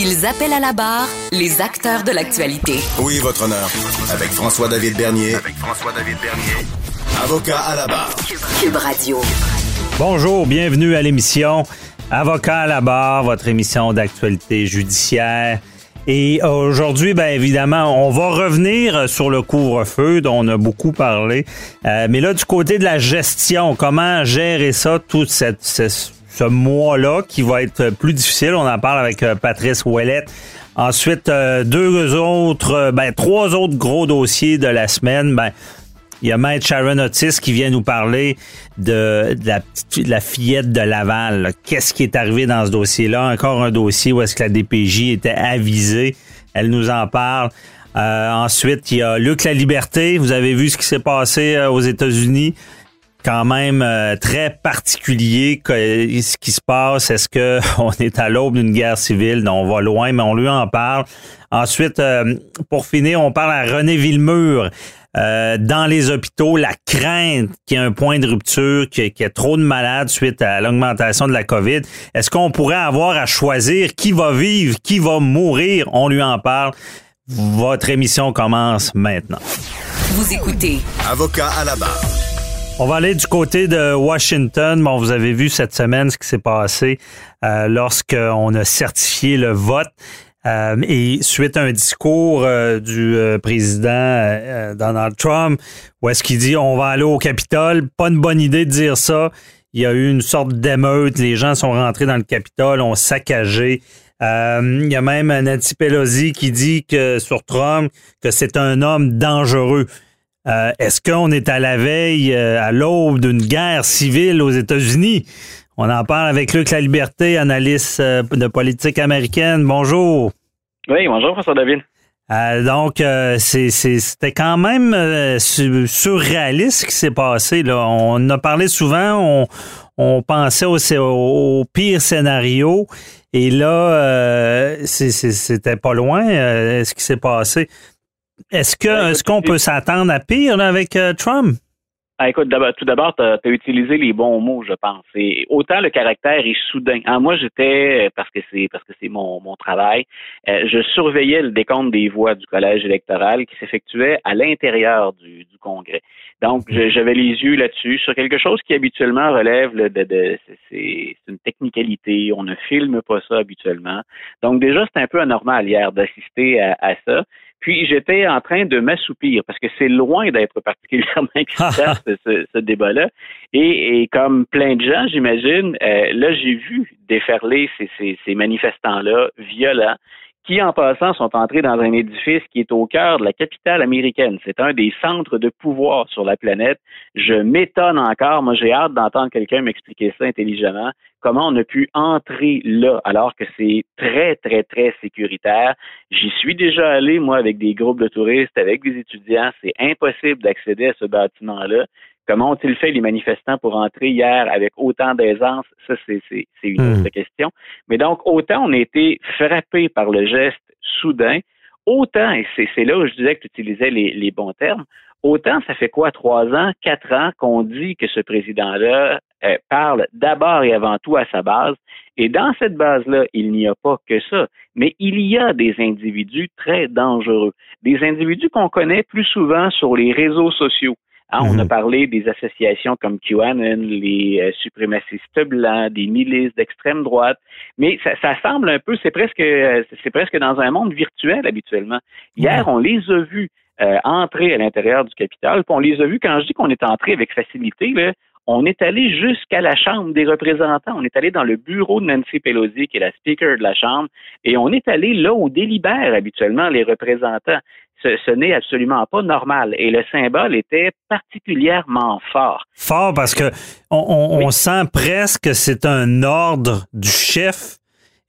Ils appellent à la barre les acteurs de l'actualité. Oui, votre honneur. Avec François-David Bernier. Avec François-David Bernier. Avocat à la barre. Cube Radio. Bonjour, bienvenue à l'émission Avocat à la barre, votre émission d'actualité judiciaire. Et aujourd'hui, bien évidemment, on va revenir sur le couvre-feu dont on a beaucoup parlé. Euh, mais là, du côté de la gestion, comment gérer ça, tout cette, ce, mois-là qui va être plus difficile. On en parle avec euh, Patrice Ouellette. Ensuite, euh, deux autres, ben, trois autres gros dossiers de la semaine. Ben, il y a Maître Sharon Otis qui vient nous parler de, la, la, fillette de Laval. Qu'est-ce qui est arrivé dans ce dossier-là? Encore un dossier où est-ce que la DPJ était avisée. Elle nous en parle. Euh, ensuite, il y a Luc La Liberté. Vous avez vu ce qui s'est passé euh, aux États-Unis. Quand même euh, très particulier ce qui se passe. Est-ce que on est à l'aube d'une guerre civile? Non, on va loin, mais on lui en parle. Ensuite, pour finir, on parle à René Villemur. Euh, dans les hôpitaux, la crainte qu'il y ait un point de rupture, qu'il y, ait trop de malades suite à l'augmentation de la COVID. Est-ce qu'on pourrait avoir à choisir qui va vivre, qui va mourir? On lui en parle. Votre émission commence maintenant. Vous écoutez. Avocat à la barre. On va aller du côté de Washington. Bon, vous avez vu cette semaine ce qui s'est passé euh, lorsqu'on a certifié le vote. Euh, et suite à un discours euh, du euh, président Donald Trump, où est-ce qu'il dit on va aller au Capitole, pas une bonne idée de dire ça. Il y a eu une sorte d'émeute, les gens sont rentrés dans le Capitole, ont saccagé. il y a même Nancy Pelosi qui dit que sur Trump que c'est un homme dangereux. Est-ce qu'on est à la veille, à l'aube d'une guerre civile aux États-Unis? On en parle avec Luc La Liberté, analyste euh, de politique américaine. Bonjour. Oui, bonjour, François David. Euh, donc, euh, c'était quand même surréaliste ce qui s'est passé. Là. On a parlé souvent, on, pensait au, pire scénario. Et là, c'était pas loin ce qui s'est passé. Est-ce que ben, est-ce qu'on peut s'attendre à pire avec Trump? Ah, écoute, tout d'abord, tu as, utilisé les bons mots, je pense. Et autant le caractère est soudain. Ah, moi, j'étais, parce que c'est parce que c'est mon, mon travail, euh, je surveillais le décompte des voix du collège électoral qui s'effectuait à l'intérieur du, du Congrès. Donc, j'avais les yeux là-dessus sur quelque chose qui habituellement relève de, de c'est une technicalité. On ne filme pas ça habituellement. Donc, déjà, c'est un peu anormal hier d'assister à, à ça. Puis j'étais en train de m'assoupir parce que c'est loin d'être particulièrement excitant ce, ce débat-là. Et, et, comme plein de gens, j'imagine, euh, là j'ai vu déferler ces, ces, ces manifestants-là violents qui, en passant, sont entrés dans un édifice qui est au cœur de la capitale américaine. C'est un des centres de pouvoir sur la planète. Je m'étonne encore. Moi, j'ai hâte d'entendre quelqu'un m'expliquer ça intelligemment. Comment on a pu entrer là alors que c'est très, très, très sécuritaire? J'y suis déjà allé, moi, avec des groupes de touristes, avec des étudiants. C'est impossible d'accéder à ce bâtiment-là. Comment ont-ils fait les manifestants pour entrer hier avec autant d'aisance? Ça, c'est une hmm. autre question. Mais donc, autant on a été frappé par le geste soudain, autant, et c'est là où je disais que tu utilisais les, bons termes, autant ça fait quoi, trois ans, quatre ans qu'on dit que ce président-là euh, parle d'abord et avant tout à sa base. Et dans cette base-là, il n'y a pas que ça, mais il y a des individus très dangereux, des individus qu'on connaît plus souvent sur les réseaux sociaux Hein, On a Mhm. parlé des associations comme QAnon, les euh, suprémacistes blancs, des milices d'extrême droite, mais ça, ça semble un peu, c'est presque, euh, c'est presque dans un monde virtuel habituellement. Hier, on les a vus euh, entrer à l'intérieur du Capitole, puis on les a vus. Quand je dis qu'on est entré avec facilité, là, on est allé jusqu'à la Chambre des représentants. On est allé dans le bureau de Nancy Pelosi, qui est la speaker de la Chambre, et on est allé là où délibèrent habituellement les représentants. Ce, ce n'est absolument pas normal. Et le symbole était particulièrement fort. Fort parce que on, on- on sent presque que c'est un ordre du chef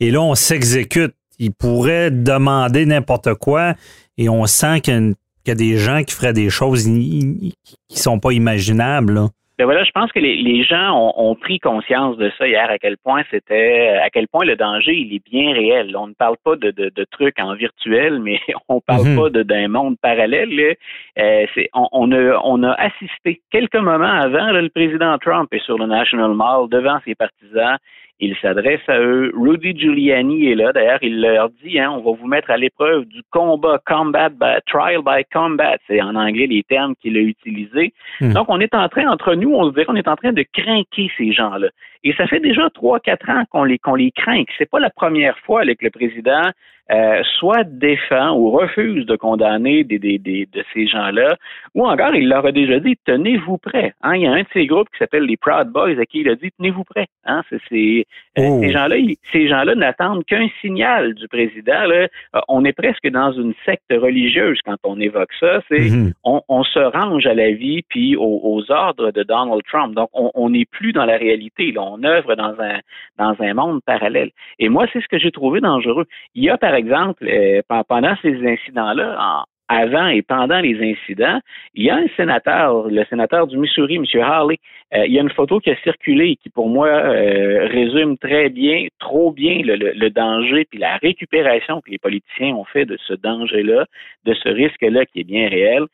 et là, on s'exécute. Il pourrait demander n'importe quoi et on sent qu'il y a y des gens qui feraient des choses qui sont pas imaginables. là. Ben voilà, je pense que les, les gens ont, ont pris conscience de ça hier, à quel point c'était, à quel point le danger, il est bien réel. On ne parle pas de, de, de trucs en virtuel, mais on parle Mhm. pas d'un monde parallèle. là. Euh, c'est, on, on a, on a assisté quelques moments avant, là, le président Trump est sur le National Mall devant ses partisans. Il s'adresse à eux. Rudy Giuliani est là. D'ailleurs, il leur dit, hein, on va vous mettre à l'épreuve du combat, combat, by, trial by combat. C'est en anglais les termes qu'il a utilisés. Hmm. Donc, on est en train, entre nous, on se dirait qu'on est en train de craquer ces gens-là. Et ça fait déjà trois, quatre ans qu'on les, qu'on les craint. C'est pas la première fois là, que le président euh, soit défend ou refuse de condamner des, des, des- de ces gens-là, ou encore il leur a déjà dit tenez-vous prêts. Hein, il y a un de ces groupes qui s'appelle les Proud Boys à qui il a dit tenez-vous prêts. Hein, euh, Oh. Ces gens-là, ces gens-là n'attendent qu'un signal du président. Là. Euh, on est presque dans une secte religieuse quand on évoque ça. C'est Mhm. on, on se range à la vie puis aux, aux ordres de Donald Trump. Donc, on on n'est plus dans la réalité. Là. On œuvre dans un monde parallèle. Et moi, c'est ce que j'ai trouvé dangereux. Il y a, par exemple, euh, pen- pendant ces incidents-là, en- avant et pendant les incidents, il y a un sénateur, le sénateur du Missouri, M. Harley. euh, il y a une photo qui a circulé qui, pour moi, euh, résume très bien, trop bien le, danger puis la récupération que les politiciens ont fait de ce danger-là, de ce risque-là qui est bien réel.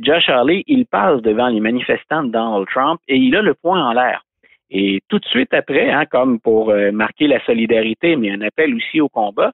Josh Harley, il passe devant les manifestants de Donald Trump et il a le poing en l'air. Et tout de suite après, hein, comme pour euh, marquer la solidarité, mais un appel aussi au combat,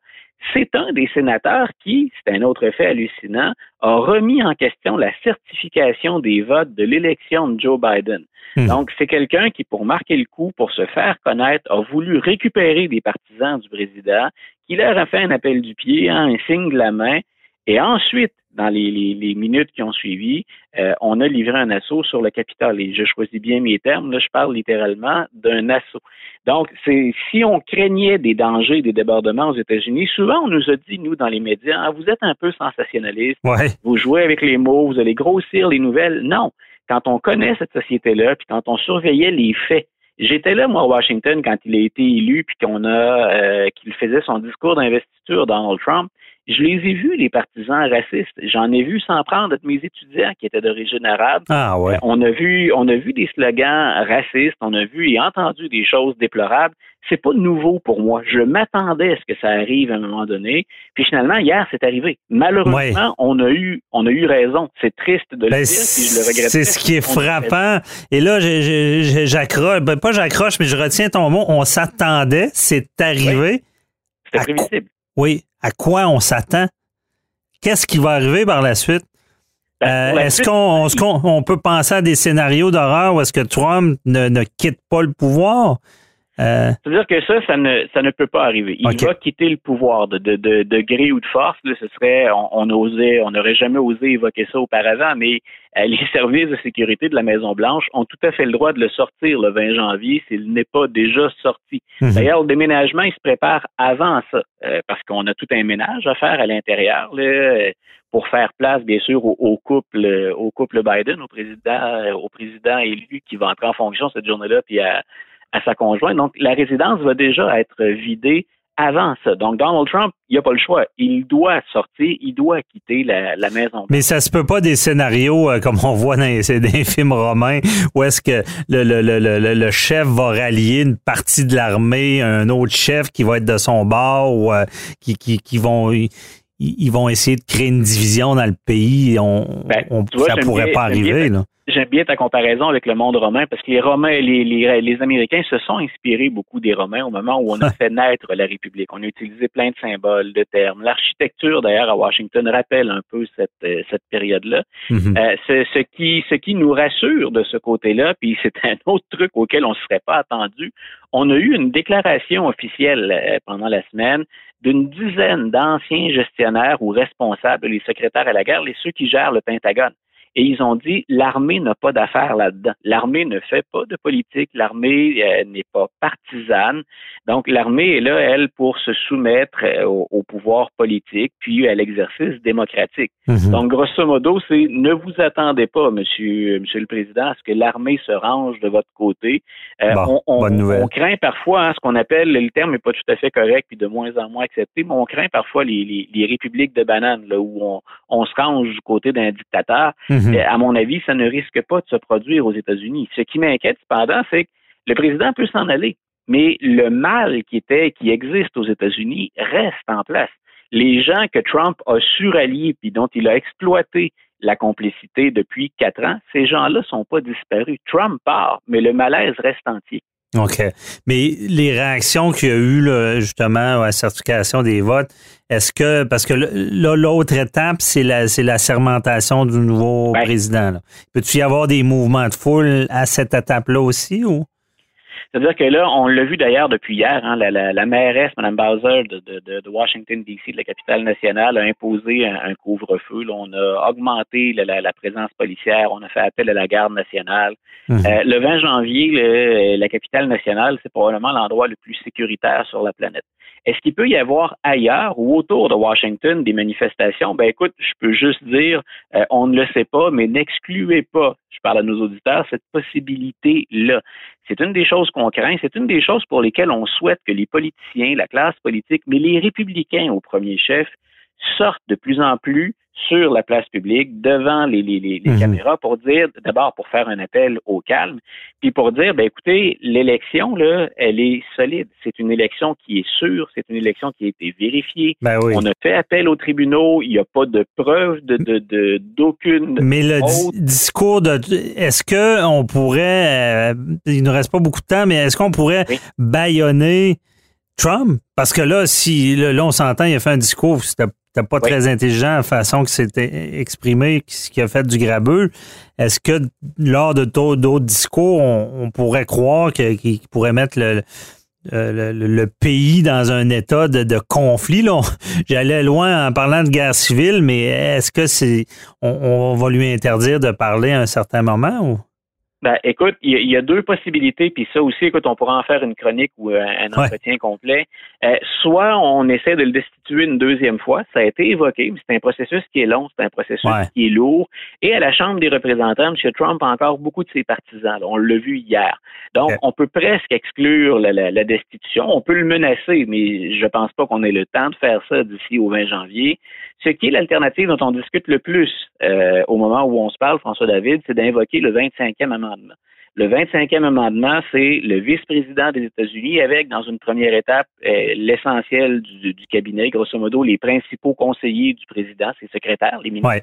c'est un des sénateurs qui, c'est un autre fait hallucinant, a remis en question la certification des votes de l'élection de Joe Biden. Hmm. Donc, c'est quelqu'un qui, pour marquer le coup, pour se faire connaître, a voulu récupérer des partisans du président, qui leur a fait un appel du pied, hein, un signe de la main, et ensuite, dans les, les- les minutes qui ont suivi, euh, on a livré un assaut sur le Capitole. Et je choisis bien mes termes, là, je parle littéralement d'un assaut. Donc, c'est si on craignait des dangers, des débordements aux États-Unis, souvent on nous a dit, nous, dans les médias, Ah, vous êtes un peu sensationnaliste, Ouais. vous jouez avec les mots, vous allez grossir les nouvelles. Non. Quand on connaît cette société-là, puis quand on surveillait les faits, j'étais là, moi, à Washington, quand il a été élu, puis qu'on a euh, qu'il faisait son discours d'investiture, Donald Trump. Je les ai vus, les partisans racistes. J'en ai vu s'en prendre de mes étudiants qui étaient d'origine arabe. Ah ouais. On a vu, on a vu des slogans racistes, on a vu et entendu des choses déplorables. C'est pas nouveau pour moi. Je m'attendais à ce que ça arrive à un moment donné. Puis finalement, hier, c'est arrivé. Malheureusement, Ouais. on a eu, on a eu raison. C'est triste de le Ben, dire, puis je le regrette. c'est ce qui est frappant. Et là, j'accroche, ben, pas j'accroche, mais je retiens ton mot. On s'attendait, c'est arrivé. C'était à prévisible. Oui. À quoi on s'attend? Qu'est-ce qui va arriver par la suite? Ben, Euh, est-ce qu'on peut penser à des scénarios d'horreur où est-ce que Trump ne, ne quitte pas le pouvoir? Euh, C'est-à-dire que ça, ça ne, ça ne peut pas arriver. Il va quitter le pouvoir de, de, de, de gré ou de force. Là, ce serait, on, on osait, on n'aurait jamais osé évoquer ça auparavant, mais euh, les services de sécurité de la Maison Blanche ont tout à fait le droit de le sortir le 20 janvier s'il n'est pas déjà sorti. mhm. D'ailleurs, le déménagement, il se prépare avant ça, euh, parce qu'on a tout un ménage à faire à l'intérieur là, pour faire place, bien sûr, au, au couple, au couple Biden, au président, au président élu qui va entrer en fonction cette journée-là, puis à, à sa conjointe. Donc, la résidence va déjà être vidée avant ça. Donc, Donald Trump, il n'a pas le choix. Il doit sortir, il doit quitter la, la maison. Mais ça se peut pas des scénarios euh, comme on voit dans les, films romains où est-ce que le, le, le, le, le chef va rallier une partie de l'armée, un autre chef qui va être de son bord ou euh, qui, qui, qui vont ils, ils vont essayer de créer une division dans le pays. On, Ben, on- tu vois, ça pourrait bien- pas bien arriver. Là. J'aime bien ta comparaison avec le monde romain parce que les Romains, les, les, les Américains se sont inspirés beaucoup des Romains au moment où on a fait naître la République. On a utilisé plein de symboles, de termes. L'architecture, d'ailleurs, à Washington rappelle un peu cette, euh, cette période-là. Mhm. Euh, ce, ce, qui, ce qui nous rassure de ce côté-là, puis c'est un autre truc auquel on ne serait pas attendu, on a eu une déclaration officielle euh, pendant la semaine d'une dizaine d'anciens gestionnaires ou responsables, les secrétaires à la guerre, les ceux qui gèrent le Pentagone. Et ils ont dit l'armée n'a pas d'affaires là-dedans. L'armée ne fait pas de politique. L'armée euh, n'est pas partisane. Donc l'armée est là, elle, pour se soumettre euh, au, au, pouvoir politique puis à l'exercice démocratique. Mhm. Donc grosso modo, c'est ne vous attendez pas, Monsieur, Monsieur le Président, à ce que l'armée se range de votre côté. Euh, bon, on, bonne nouvelle. on, craint parfois hein, ce qu'on appelle, le terme n'est pas tout à fait correct puis de moins en moins accepté, mais on craint parfois les, les, les républiques de bananes là où on, on se range du côté d'un dictateur. Mhm. Euh, à mon avis, ça ne risque pas de se produire aux États-Unis. Ce qui m'inquiète cependant, c'est que le président peut s'en aller, mais le mal qui était, qui existe aux États-Unis reste en place. Les gens que Trump a suralliés puis dont il a exploité la complicité depuis quatre ans, ces gens-là sont pas disparus. Trump part, mais le malaise reste entier. OK. Mais les réactions qu'il y a eu là, justement à la certification des votes, est-ce que parce que là, l'autre étape, c'est la c'est la sermentation du nouveau Ben. président. là. Peut-tu y avoir des mouvements de foule à cette étape-là aussi ou? C'est-à-dire que là, on l'a vu d'ailleurs depuis hier, hein, la, la, la, mairesse, Mme Bowser de, de, de Washington, D.C., de la capitale nationale, a imposé un, un couvre-feu. On a augmenté la, la, présence policière, on a fait appel à la garde nationale. Mhm. Euh, le 20 janvier, le, la capitale nationale, c'est probablement l'endroit le plus sécuritaire sur la planète. Est-ce qu'il peut y avoir ailleurs ou autour de Washington des manifestations? Ben écoute, je peux juste dire, euh, on ne le sait pas, mais n'excluez pas, je parle à nos auditeurs, cette possibilité-là. C'est une des choses qu'on craint, c'est une des choses pour lesquelles on souhaite que les politiciens, la classe politique, mais les républicains au premier chef, sortent de plus en plus sur la place publique, devant les, les, Mhm. caméras, pour dire, d'abord pour faire un appel au calme, puis pour dire, ben écoutez, l'élection, là, elle est solide. C'est une élection qui est sûre, c'est une élection qui a été vérifiée. Ben oui. On a fait appel aux tribunaux, il n'y a pas de preuve de, de, de- d'aucune Mais le autre- discours de est-ce que on pourrait euh, il ne reste pas beaucoup de temps, mais est-ce qu'on pourrait Oui. bâillonner Trump? Parce que là, si là, là, on s'entend, il a fait un discours, c'était c'était pas Oui. très intelligent la façon que c'était exprimé, ce qui a fait du grabeux. Est-ce que lors de d'autres discours, on, on pourrait croire qu'il pourrait mettre le, le, le- le pays dans un état de, de conflit? J'allais loin en parlant de guerre civile, mais est-ce que c'est on, on va lui interdire de parler à un certain moment? Ou? Ben, écoute, il y, a- il y a deux possibilités, puis ça aussi, écoute, on pourra en faire une chronique ou un, un Ouais. entretien complet. Euh, soit on essaie de le destituer une deuxième fois, ça a été évoqué, mais c'est un processus qui est long, c'est un processus Ouais. qui est lourd. Et à la Chambre des représentants, M. Trump a encore beaucoup de ses partisans. là. on l'a vu hier. Donc, on peut presque exclure la, la- la destitution. On peut le menacer, mais je pense pas qu'on ait le temps de faire ça d'ici au 20 janvier. Ce qui est l'alternative dont on discute le plus euh, au moment où on se parle, François David, c'est d'invoquer le 25e amendement. Le 25e amendement, c'est le vice-président des États-Unis avec, dans une première étape, euh, l'essentiel du, du cabinet, grosso modo, les principaux conseillers du président, ses secrétaires, les ministres, Ouais.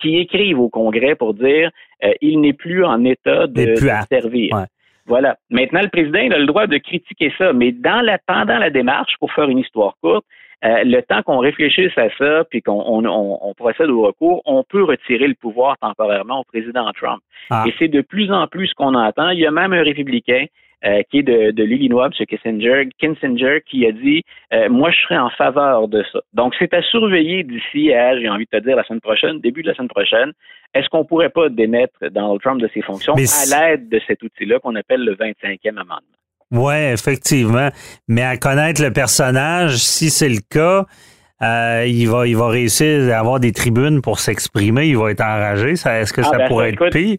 qui écrivent au Congrès pour dire euh, il n'est plus en état de, servir. Ouais. Voilà. Maintenant, le président il a le droit de critiquer ça, mais dans la, pendant la démarche, pour faire une histoire courte, euh, le temps qu'on réfléchisse à ça, puis qu'on on, on, on procède au recours, on peut retirer le pouvoir temporairement au président Trump. Ah. Et c'est de plus en plus ce qu'on entend. Il y a même un républicain euh, qui est de, de l'Illinois, M. Kissinger, Kissinger, qui a dit euh, Moi, je serais en faveur de ça. Donc, c'est à surveiller d'ici à, j'ai envie de te dire, la semaine prochaine, début de la semaine prochaine. Est-ce qu'on pourrait pas démettre Donald Trump de ses fonctions Mais à l'aide de cet outil-là qu'on appelle le 25e amendement? Oui, effectivement. Mais à connaître le personnage, si c'est le cas, euh, il, va, il va réussir à avoir des tribunes pour s'exprimer. Il va être enragé. Ça, Est-ce que Ah, ça ben, pourrait être pire?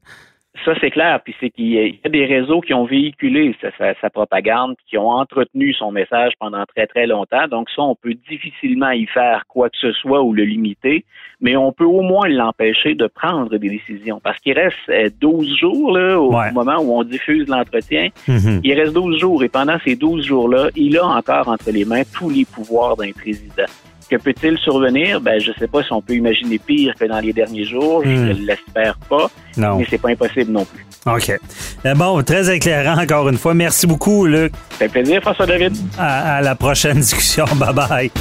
Ça, c'est clair. Puis c'est qu'il y a- des réseaux qui ont véhiculé sa, sa- sa propagande, qui ont entretenu son message pendant très, très longtemps. Donc ça, on peut difficilement y faire quoi que ce soit ou le limiter, mais on peut au moins l'empêcher de prendre des décisions. Parce qu'il reste euh, 12 jours là, au Ouais. moment où on diffuse l'entretien. Mhm. Il reste 12 jours et pendant ces 12 jours-là, il a encore entre les mains tous les pouvoirs d'un président. Que peut-il survenir? Ben, je sais pas si on peut imaginer pire que dans les derniers jours. Hmm. Je ne l'espère pas. Non. Mais c'est pas impossible non plus. OK. Euh, Bon, très éclairant encore une fois. Merci beaucoup, Luc. Ça fait plaisir, François David. À, à la prochaine discussion. Bye bye.